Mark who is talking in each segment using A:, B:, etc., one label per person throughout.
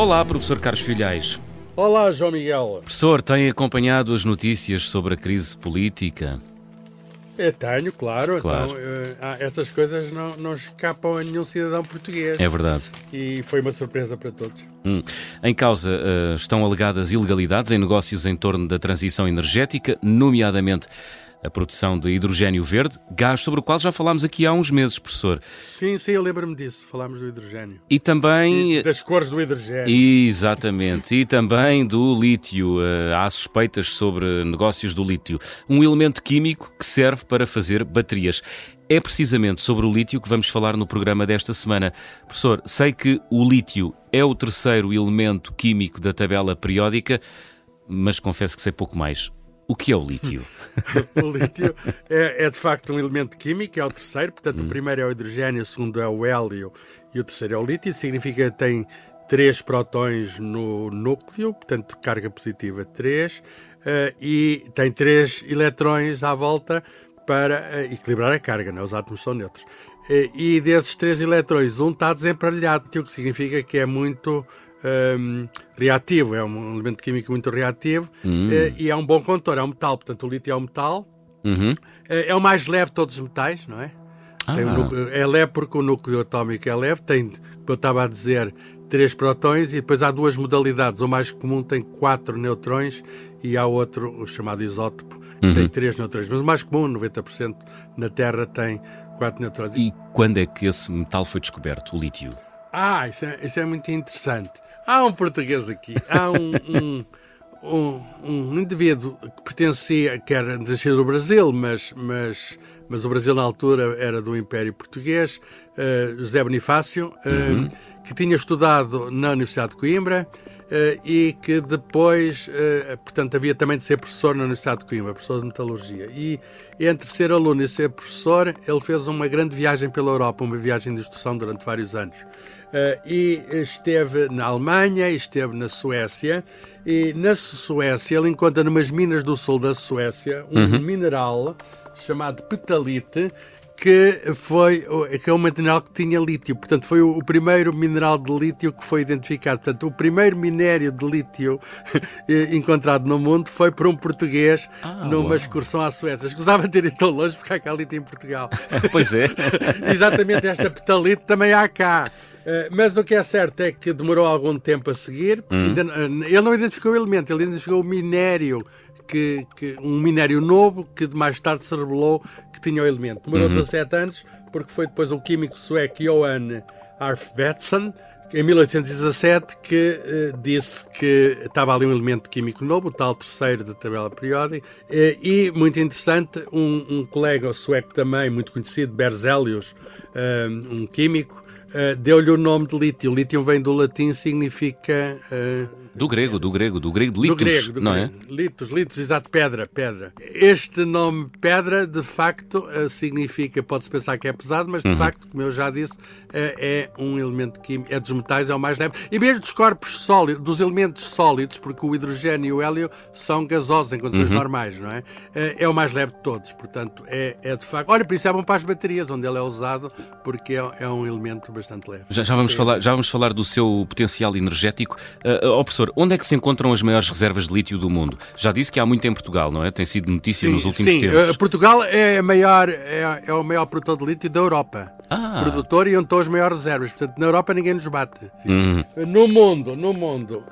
A: Olá, professor Carlos Filhais.
B: Olá, João Miguel.
A: Professor, tem acompanhado as notícias sobre a crise política?
B: Eu tenho, claro.
A: Claro.
B: Então, eh, ah, essas coisas não, não escapam a nenhum cidadão português.
A: É verdade.
B: E foi uma surpresa para todos.
A: Hum. Em causa eh, estão alegadas ilegalidades em negócios em torno da transição energética, nomeadamente a produção de hidrogênio verde, gás sobre o qual já falámos aqui há uns meses, professor.
B: Sim, sim, eu lembro-me disso. Falámos do hidrogênio.
A: E também.
B: E das cores do hidrogênio.
A: Exatamente. E também do lítio. Eh, há suspeitas sobre negócios do lítio. Um elemento químico que serve para fazer baterias. É precisamente sobre o lítio que vamos falar no programa desta semana. Professor, sei que o lítio é o terceiro elemento químico da tabela periódica, mas confesso que sei pouco mais. O que é o lítio?
B: o lítio é, é, de facto um elemento químico, é o terceiro, portanto, hum. o primeiro é o hidrogênio, o segundo é o hélio e o terceiro é o lítio. Significa que tem três prótons no núcleo, portanto, carga positiva 3, uh, e tem três eletrões à volta para uh, equilibrar a carga, né? os átomos são neutros. Uh, e desses três eletrões, um está desemparelhado, o que significa que é muito um, reativo, é um elemento químico muito reativo uhum. uh, e é um bom condutor, é um metal, portanto o lítio é um metal, uhum. uh, é o mais leve de todos os metais, não é? Ah. Núcleo, é leve porque o núcleo atómico é leve, tem, como eu estava a dizer, três protões e depois há duas modalidades. O mais comum tem quatro neutrões e há outro, o chamado isótopo, que uhum. tem três neutrões. Mas o mais comum, 90% na Terra, tem quatro neutrões.
A: E quando é que esse metal foi descoberto, o lítio?
B: Ah, isso é, isso é muito interessante. Há um português aqui, há um, um, um, um indivíduo que pertencia, que era nascido do Brasil, mas, mas, mas o Brasil na altura era do Império Português, uh, José Bonifácio, uh, uhum. que tinha estudado na Universidade de Coimbra e que depois, portanto, havia também de ser professor na Universidade de Coimbra, professor de metalurgia. E entre ser aluno e ser professor, ele fez uma grande viagem pela Europa, uma viagem de instrução durante vários anos. Uh, e esteve na Alemanha, esteve na Suécia, e na Suécia ele encontra numas minas do sul da Suécia um uhum. mineral chamado petalite, que foi que é um mineral que tinha lítio. Portanto, foi o, o, primeiro mineral de lítio que foi identificado. Portanto, o primeiro minério de lítio encontrado no mundo foi por um português ah, numa uau. excursão à Suécia. Escusava ter ido tão longe porque há cá lítio em Portugal.
A: pois é.
B: Exatamente, esta petalite também há cá. Eh, mas o que é certo é que demorou algum tempo a seguir. Hum. Ainda, ele não identificou o elemento, ele identificou o minério, que, que, um minério novo que mais tarde se revelou que tinha o elemento. Demorou uhum. 17 anos, porque foi depois o químico sueco Johan Arfvedson, em 1817, que uh, disse que estava ali um elemento químico novo, o tal terceiro da tabela periódica, uh, e, muito interessante, um, um, colega sueco também, muito conhecido, Berzelius, um químico, uh, deu-lhe o nome de lítio. Lítio vem do latim, significa. Uh,
A: do grego, do grego, do grego de litos, do grego, do não é?
B: grego. é? Litos, litos, exato, pedra, pedra. Este nome pedra, de facto, uh, significa, pode-se pensar que é pesado, mas de uhum. facto, como eu já disse, é um elemento químico, é dos metais, é o mais leve. E mesmo dos corpos sólidos, dos elementos sólidos, porque o hidrogênio e o hélio são gasosos em condições uhum. normais, não é? é o mais leve de todos, portanto, é, é de facto. Olha, por isso é bom para as baterias, onde ele é usado, porque é, é um elemento bastante leve.
A: Já, já vamos, falar, já vamos falar do seu potencial energético. Uh, oh, professor, onde é que se encontram as maiores reservas de lítio do mundo? Já disse que há muito em Portugal, não é? Tem sido notícia
B: sim,
A: nos últimos
B: sim.
A: tempos.
B: Uh, Portugal é, a maior, é, é, o maior produtor de lítio da Europa. Ah. Produtor e onde estão as maiores reservas. Portanto, na Europa ninguém nos bate. Uhum. No mundo, no mundo,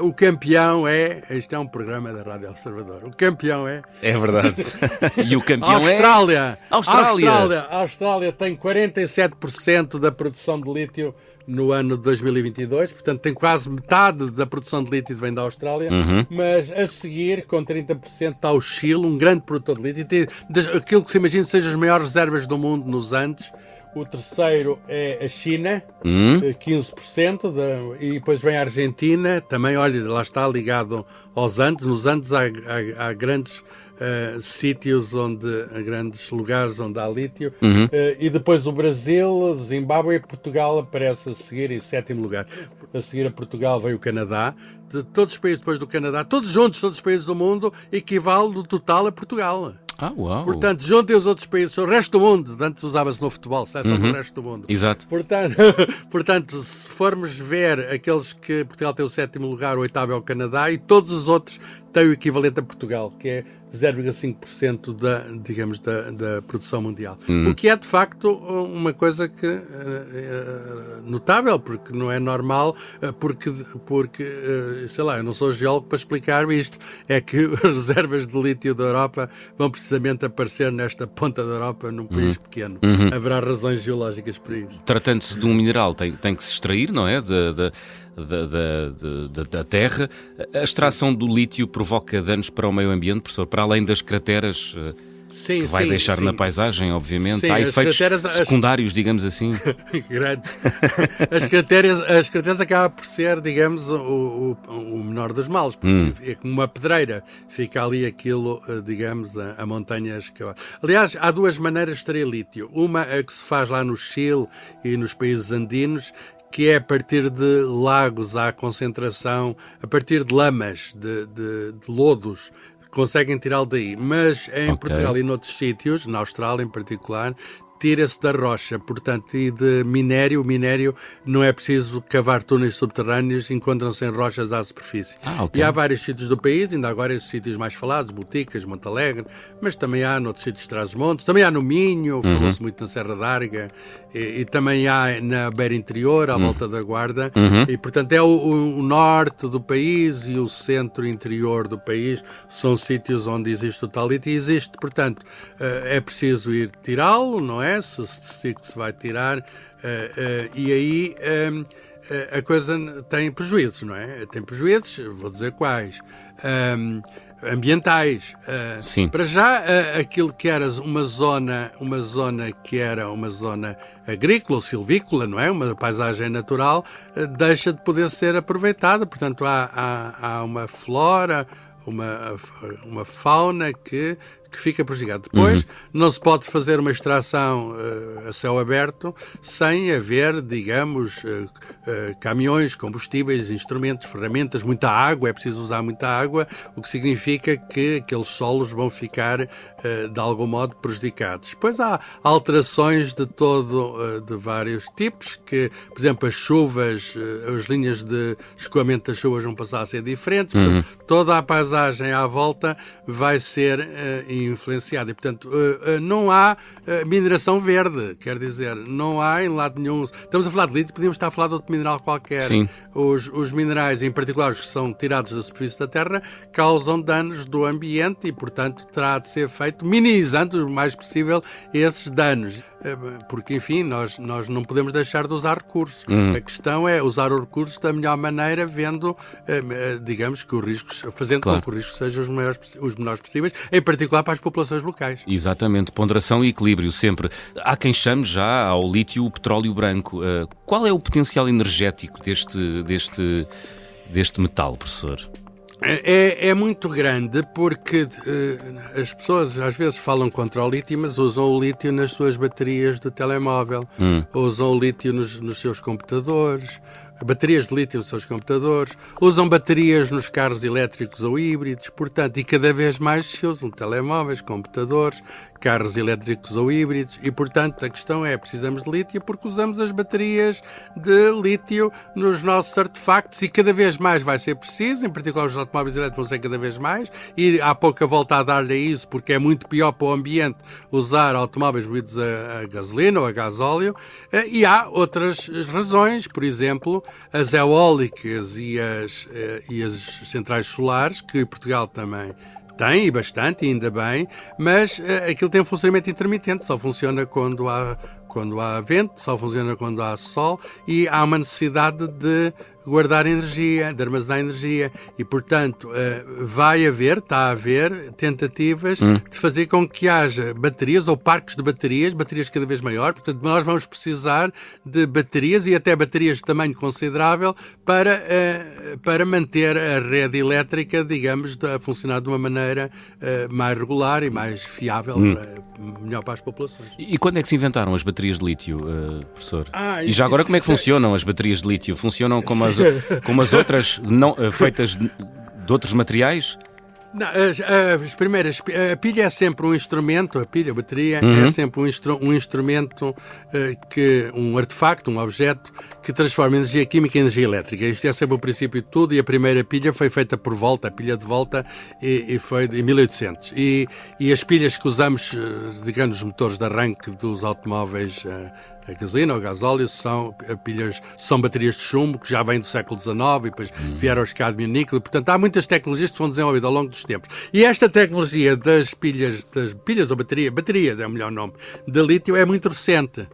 B: uh, o campeão é. Isto é um programa da Rádio Observador. O campeão é.
A: É verdade. e o campeão
B: Austrália.
A: é. Austrália.
B: Austrália. A Austrália tem 47% da produção de lítio no ano de 2022, portanto tem quase metade da produção de lítio vem da Austrália, uhum. mas a seguir, com 30%, está o Chile, um grande produtor de lítio, tem, aquilo que se imagina sejam as maiores reservas do mundo nos Andes, o terceiro é a China, hum? 15%, eh, de, e depois vem a Argentina, também, olha, lá está ligado aos Andes. Nos Andes há, há, há grandes uh, sítios onde, grandes lugares onde há lítio. Uhum. Uh, e depois o Brasil, Zimbábue e Portugal aparece a seguir em sétimo lugar. A seguir a Portugal veio o Canadá. De todos os países depois do Canadá, todos juntos, todos os países do mundo, equivale no total a Portugal.
A: Ah, uau.
B: Portanto, juntem os outros países, o resto do mundo. Antes usava-se no futebol, seleção uhum. do resto do mundo.
A: Exato.
B: Portanto, portanto, se formos ver aqueles que Portugal tem o sétimo lugar, o oitavo é o Canadá e todos os outros têm o equivalente a Portugal, que é 0,5% da, digamos, da, da produção mundial. Uhum. O que é, de facto, uma coisa que uh, notável, porque não é normal, uh, porque, porque sei lá, eu não sou geólogo para explicar isto, é que as reservas de lítio da Europa vão precisamente aparecer nesta ponta da Europa, num país uhum. pequeno. Uhum. Haverá razões geológicas para isso.
A: Tratando-se de um mineral, tem, tem que se extrair, não é? De, de da, da, da, terra. A extração do lítio provoca danos para o meio ambiente, professor, para além das crateras. Eh, sim, que vai sim, deixar sim, na paisagem, obviamente. Sim, Há efeitos secundários, as... digamos assim.
B: Grande. As crateras, as crateras acabam por ser, digamos, o, o, o menor dos males, porque hum. é como uma pedreira. Fica ali aquilo, eh, digamos, a, a montanhas. Que... Aliás, há duas maneiras de extrair lítio. Uma é que se faz lá no Chile e nos países andinos, que é a partir de lagos à concentração, a partir de lamas, de, de, de lodos, conseguem tirá-lo daí. Mas em okay. Portugal e noutros sítios, na Austrália em particular, tira-se da rocha, portanto, e de minério. O minério não é preciso cavar túneis subterrâneos, encontram-se em rochas à superfície. Ah, okay. E há vários sítios do país, ainda agora esses sítios mais falados, Boticas, Montalegre, mas também há noutros sítios de Trás-os-Montes, também há no Minho, uhum. falou-se muito na Serra d'Arga, e, e, também há na Beira Interior, à uhum. volta da Guarda, uhum. e portanto é o, o, norte do país e o centro interior do país, são sítios onde existe o talito e existe, portanto, eh, é preciso ir tirá-lo, não é? É? se se vai tirar, uh, uh, e aí um, a coisa tem prejuízos, não é? Tem prejuízos, vou dizer quais. Um, ambientais. Uh,
A: Sim.
B: Para já, uh, aquilo que era uma zona, uma zona que era uma zona agrícola ou silvícola, não é? Uma paisagem natural, uh, deixa de poder ser aproveitada. Portanto, há, há, há uma flora, uma, uma fauna que que fica prejudicado. Depois, uhum. não se pode fazer uma extração uh, a céu aberto sem haver, digamos, uh, uh, caminhões, combustíveis, instrumentos, ferramentas, muita água, é preciso usar muita água, o que significa que aqueles solos vão ficar, de algum modo, prejudicados. Depois há alterações de todo, de vários tipos, que, por exemplo, as chuvas, as linhas de escoamento das chuvas vão passar a ser diferentes, uhum. toda a paisagem à volta vai ser uh, influenciada. E, portanto, uh, uh, não há mineração verde, quer dizer, não há em lado nenhum. Estamos a falar de lítio, podíamos estar a falar de outro mineral qualquer.
A: Sim.
B: Os, os minerais, em particular os que são tirados da superfície da Terra, causam danos do ambiente e, portanto, terá de ser feito minimizando o mais possível esses danos. Porque, enfim, nós, nós não podemos deixar de usar recursos. Uhum. A questão é usar os recursos da melhor maneira, vendo, digamos, que os riscos, fazendo claro. com que os riscos sejam os, maiores, os menores possíveis, em particular para as populações locais.
A: Exatamente, ponderação e equilíbrio sempre. Há quem chame já ao lítio o petróleo branco. Uh, qual é o potencial energético deste, deste, deste metal, professor?
B: É, é, muito grande porque uh, as pessoas às vezes falam contra o lítio, mas usam o lítio nas suas baterias de telemóvel, hum. usam o lítio nos, nos seus computadores, baterias de lítio nos seus computadores, usam baterias nos carros elétricos ou híbridos, portanto, e cada vez mais se usam telemóveis, computadores, carros elétricos ou híbridos, e portanto a questão é: precisamos de lítio porque usamos as baterias de lítio nos nossos artefactos e cada vez mais vai ser preciso, em particular os automóveis elétricos vão ser cada vez mais, e há pouca volta a dar-lhe a isso porque é muito pior para o ambiente usar automóveis movidos a, a gasolina ou a gasóleo, eh, e há outras razões, por exemplo, as eólicas e as, eh, e as centrais solares, que Portugal também tem, e bastante, ainda bem, mas uh, aquilo tem um funcionamento intermitente, só funciona quando há, quando há vento, só funciona quando há sol e há uma necessidade de guardar energia, de armazenar energia e, portanto, eh, vai haver, está a haver tentativas hum. de fazer com que haja baterias ou parques de baterias, baterias cada vez maior. Portanto, nós vamos precisar de baterias e até baterias de tamanho considerável para, eh, para manter a rede elétrica, digamos, a funcionar de uma maneira eh, mais regular e mais fiável, hum. para, melhor para as populações.
A: E quando é que se inventaram as baterias de lítio, professor? Ah, e já agora, como é que funcionam as baterias de lítio? Funcionam como as como as outras não, eh, feitas de outros materiais?
B: Não, as, as, primeiras, a pilha é sempre um instrumento, a pilha, a bateria, é uhum. é sempre um, instru, um instrumento, uh, que, um artefacto, um objeto que transforma energia química em energia elétrica. Isto é sempre o princípio de tudo e a primeira pilha foi feita por volta, a pilha de volta, e, e foi em 1800. E, e as pilhas que usamos, eh, digamos, os motores de arranque dos automóveis uh, a gasolina ou gasóleo são pilhas, são baterias de chumbo que já vêm do século XIX e depois uhum. vieram os cadmio níquel. Portanto, há muitas tecnologias que foram desenvolvidas ao longo dos tempos. E esta tecnologia das pilhas, das pilhas ou bateria, baterias é o melhor nome, de lítio é muito recente.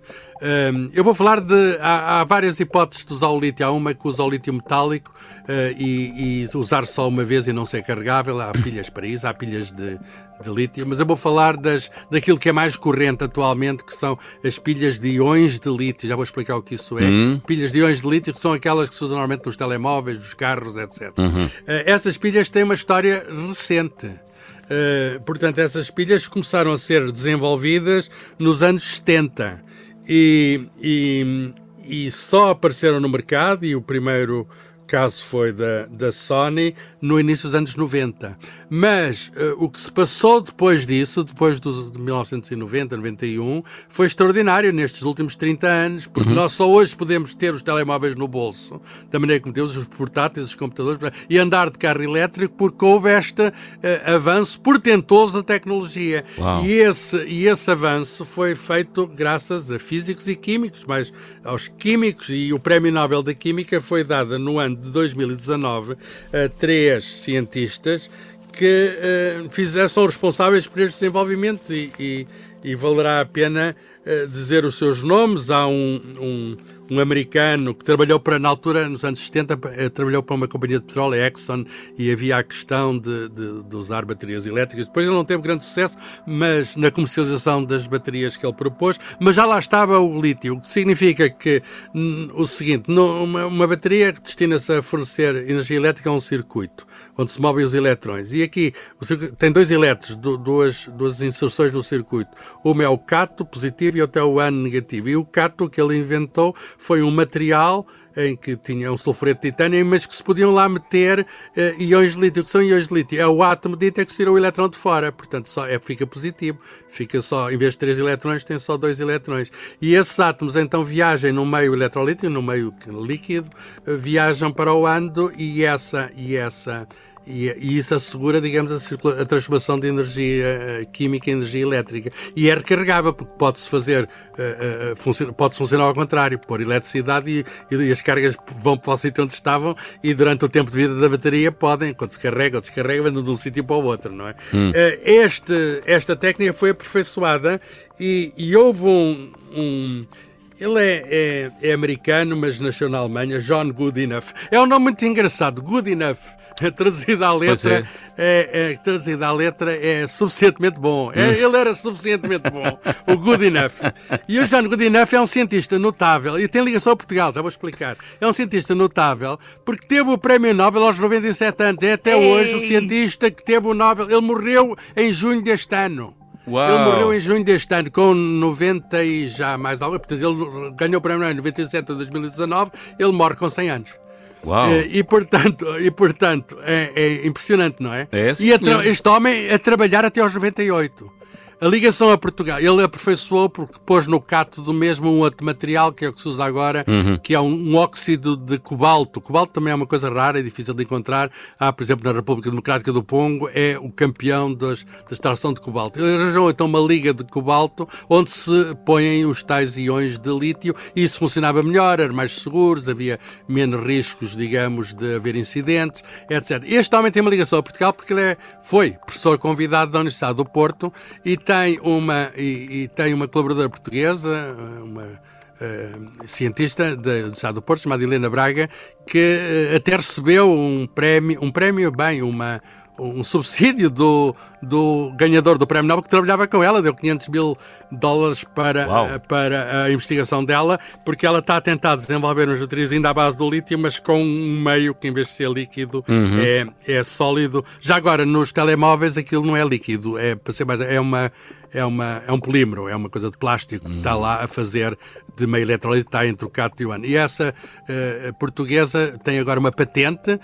B: Um, eu vou falar de. Há, há, várias hipóteses de usar o lítio. Há uma que usa o lítio metálico uh, e, e, usar só uma vez e não ser carregável. Há pilhas para isso, há pilhas de, de lítio. Mas eu vou falar das, daquilo que é mais corrente atualmente, que são as pilhas de íons de lítio. Já vou explicar o que isso é. Uhum. Pilhas de íons de lítio, que são aquelas que se usam normalmente nos telemóveis, nos carros, etc. Uhum. Uh, essas pilhas têm uma história recente. Uh, portanto, essas pilhas começaram a ser desenvolvidas nos anos 70 e, e, e só apareceram no mercado e o primeiro caso foi da, da Sony no início dos anos 90. Mas uh, o que se passou depois disso, depois dos, de 1990, 91, foi extraordinário nestes últimos 30 anos, porque uhum. nós só hoje podemos ter os telemóveis no bolso, da maneira como temos os portáteis, os computadores, e andar de carro elétrico, porque houve este uh, avanço portentoso da tecnologia. E esse, e esse avanço foi feito graças a físicos e químicos, mas aos químicos, e o Prémio Nobel da Química foi dado no ano de 2019 a três cientistas que uh, fizeram, são responsáveis por estes desenvolvimentos e, e, e valerá a pena uh, dizer os seus nomes. Há um, um um americano que trabalhou para, na altura, nos anos 70, eh, trabalhou para uma companhia de petróleo, a Exxon, e havia a questão de, de, de, usar baterias elétricas. Depois ele não teve grande sucesso, mas na comercialização das baterias que ele propôs, mas já lá estava o lítio, o que significa que o seguinte, uma, uma bateria destina-se a fornecer energia elétrica a um circuito, onde se movem os eletrões. E aqui tem dois elétrons, duas, duas inserções no circuito. Uma é o cato positivo e outra é o ânon negativo. E o cato que ele inventou foi um material em que tinha um sulfureto de titânio, mas que se podiam lá meter uh, íons de lítio. O que são íons de lítio? É o átomo de lítio que tira o elétrão de fora, portanto só, é, fica positivo. Fica só, em vez de três eletrões, tem só dois eletrões. E esses átomos então viajam no meio eletrolítico, no meio líquido, uh, viajam para o ânodo e essa, e essa e, e, isso assegura, digamos, a, a, transformação de energia eh, química em energia elétrica. E é recarregável, porque pode-se fazer, uh, uh, funciona, pode funcionar ao contrário, pôr eletricidade e, e, as cargas vão para o sítio onde estavam e durante o tempo de vida da bateria podem, quando se carrega ou descarrega, andam de um sítio para o outro, não é? Hum. Uh, este, esta técnica foi aperfeiçoada e, e houve um, um ele é, é, é, americano, mas nasceu na Alemanha, John Goodenough. É um nome muito engraçado, Goodenough. Traduzida à letra, é. É, é, traduzida à letra é suficientemente bom. É, hum. ele era suficientemente bom, o Goodenough. E o John Goodenough é um cientista notável e tem ligação a Portugal, já vou explicar. É um cientista notável porque teve o Prémio Nobel aos 97 anos. É até Ei. hoje o cientista que teve o Nobel. Ele morreu em junho deste ano. Uau. Ele morreu em junho deste ano, com 90 e já mais algo. Portanto, ele ganhou o prémio em 97 a 2019, ele morre com 100 anos. Uau. E, eh, e, portanto, e, portanto é, é impressionante, não é?
A: é
B: e este homem a trabalhar até aos 98. A ligação a Portugal, ele aperfeiçoou porque pôs no cato do mesmo um outro material, que é o que se usa agora, uhum. que é um, um, óxido de cobalto. O cobalto também é uma coisa rara e difícil de encontrar. Há, por exemplo, na República Democrática do Congo, é o campeão das, da extração de cobalto. Ele arranjou então uma liga de cobalto onde se põem os tais iões de lítio e isso funcionava melhor, era mais seguros, havia menos riscos, digamos, de haver incidentes, etc. Este homem tem uma ligação a Portugal porque ele é, foi professor convidado da Universidade do Porto e tem uma, e, e tem uma colaboradora portuguesa, uma uh, cientista do Estado do Porto, chamada Helena Braga, que uh, até recebeu um prémio, um prémio, bem, uma, um subsídio do, do ganhador do Prémio Nobel que trabalhava com ela, deu 500 mil dólares para, para a investigação dela, porque ela está a tentar desenvolver uns baterias ainda à base do lítio, mas com um meio que em vez de ser líquido uhum. é, é sólido. Já agora, nos telemóveis aquilo não é líquido, é, é uma é, uma, é um polímero, é uma coisa de plástico que está lá a fazer de uma eletrólise, está entre o cátion e o ano. E essa uh, portuguesa tem agora uma patente uh,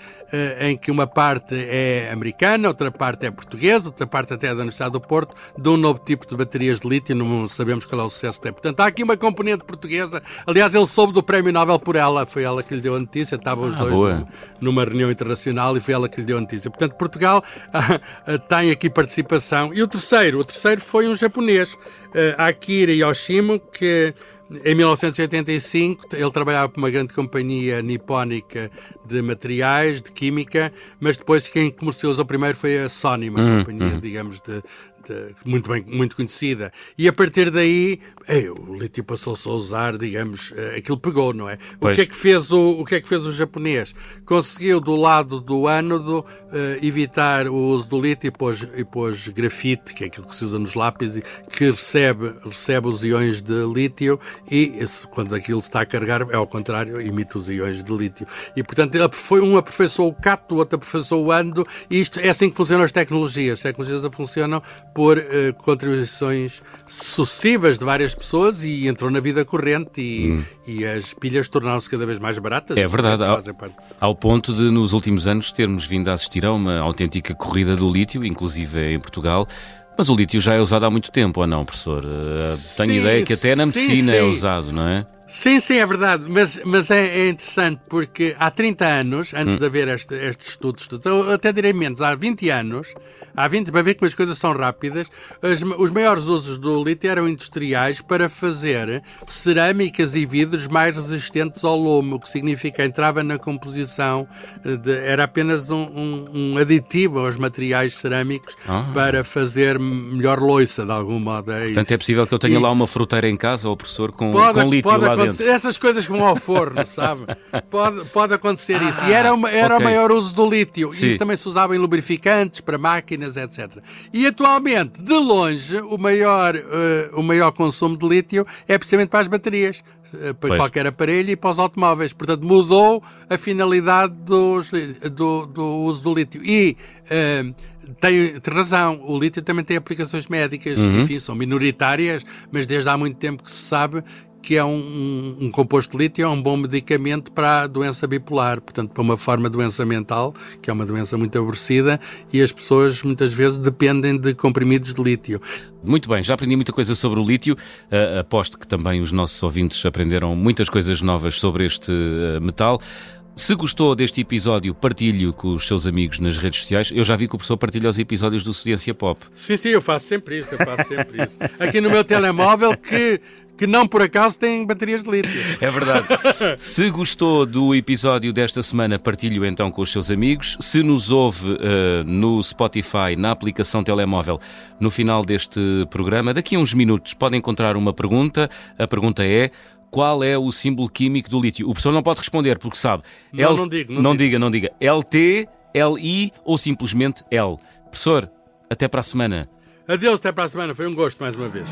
B: em que uma parte é americana, outra parte é portuguesa, outra parte até é da Universidade do Porto, de um novo tipo de baterias de lítio, não sabemos qual é o sucesso que tem. Portanto, há aqui uma componente portuguesa. Aliás, ele soube do Prémio Nobel por ela, foi ela que lhe deu a notícia, estavam os ah, dois numa, numa reunião internacional e foi ela que lhe deu a notícia. Portanto, Portugal tem aqui participação. E o terceiro, o terceiro foi um japonês, uh, Akira Yoshimo, que em 1985 ele trabalhava para uma grande companhia nipónica de materiais, de química, mas depois quem comercializou primeiro foi a Sony, uma hum, companhia, hum. digamos, de, muito bem, muito conhecida. E a partir daí, ei, o lítio passou-se a usar, digamos, eh, aquilo pegou, não é? O que é que fez o, o que é que fez o japonês? Conseguiu do lado do ânodo uh, evitar o uso do lítio e pôs, e pôs grafite, que é aquilo que se usa nos lápis, que recebe, recebe os íons de lítio e esse, quando aquilo está a carregar, é ao contrário, emite os íons de lítio. E portanto, foi, um aperfeiçoou o cato, o outro aperfeiçoou o ânodo, e isto é assim que funcionam as tecnologias. As tecnologias funcionam por uh, contribuições sucessivas de várias pessoas e entrou na vida corrente e, hum. e as pilhas tornaram-se cada vez mais baratas.
A: É verdade, ao, ao, ponto de nos últimos anos termos vindo a assistir a uma autêntica corrida do lítio, inclusive em Portugal. Mas o lítio já é usado há muito tempo, ou não, professor? Uh, tenho sim, ideia que até na medicina sim, é sim. é usado, não é?
B: Sim, sim, é verdade, mas, mas é, é interessante porque há 30 anos, antes hum. de haver este, estes estudos, eu até direi menos, há 20 anos, há 20, para ver como as coisas são rápidas, as, os maiores usos do lítio eram industriais para fazer cerâmicas e vidros mais resistentes ao lomo, o que significa entrava na composição, de, era apenas um, um, um, aditivo aos materiais cerâmicos ah. para fazer melhor loiça, de algum modo.
A: É Portanto, isso. é possível que eu tenha e, lá uma fruteira em casa, ou professor, com, pode, com lítio lá
B: acontecer, essas coisas vão ao forno, sabe? Pode, pode acontecer ah, isso. E era, uma, era okay. o maior uso do lítio. Sim. E isso também se usava em lubrificantes, para máquinas, etc. E atualmente, de longe, o maior, uh, o maior consumo de lítio é precisamente para as baterias. Uh, para pois. qualquer aparelho e para os automóveis. Portanto, mudou a finalidade dos, do, do uso do lítio. E uh, tem, tem, razão, o lítio também tem aplicações médicas, uhum. enfim, são minoritárias, mas desde há muito tempo que se sabe que é um, um, um, composto de lítio, é um bom medicamento para a doença bipolar, portanto, para uma forma de doença mental, que é uma doença muito aborrecida, e as pessoas muitas vezes dependem de comprimidos de lítio.
A: Muito bem, já aprendi muita coisa sobre o lítio. Uh, aposto que também os nossos ouvintes aprenderam muitas coisas novas sobre este uh, metal. Se gostou deste episódio, partilhe com os seus amigos nas redes sociais. Eu já vi que o professor partilha os episódios do Ciência Pop.
B: Sim, sim, eu faço sempre isso, eu faço sempre isso. Aqui no meu telemóvel que que não por acaso têm baterias de lítio.
A: É verdade. Se gostou do episódio desta semana, partilhe-o então com os seus amigos. Se nos ouve uh, no Spotify, na aplicação telemóvel, no final deste programa, daqui a uns minutos pode encontrar uma pergunta. A pergunta é qual é o símbolo químico do lítio? O professor não pode responder porque sabe.
B: Não, L... não digo.
A: Não, não diga, não diga. LT, LI ou simplesmente L. Professor, até para a semana.
B: Adeus, até para a semana. Foi um gosto mais uma vez.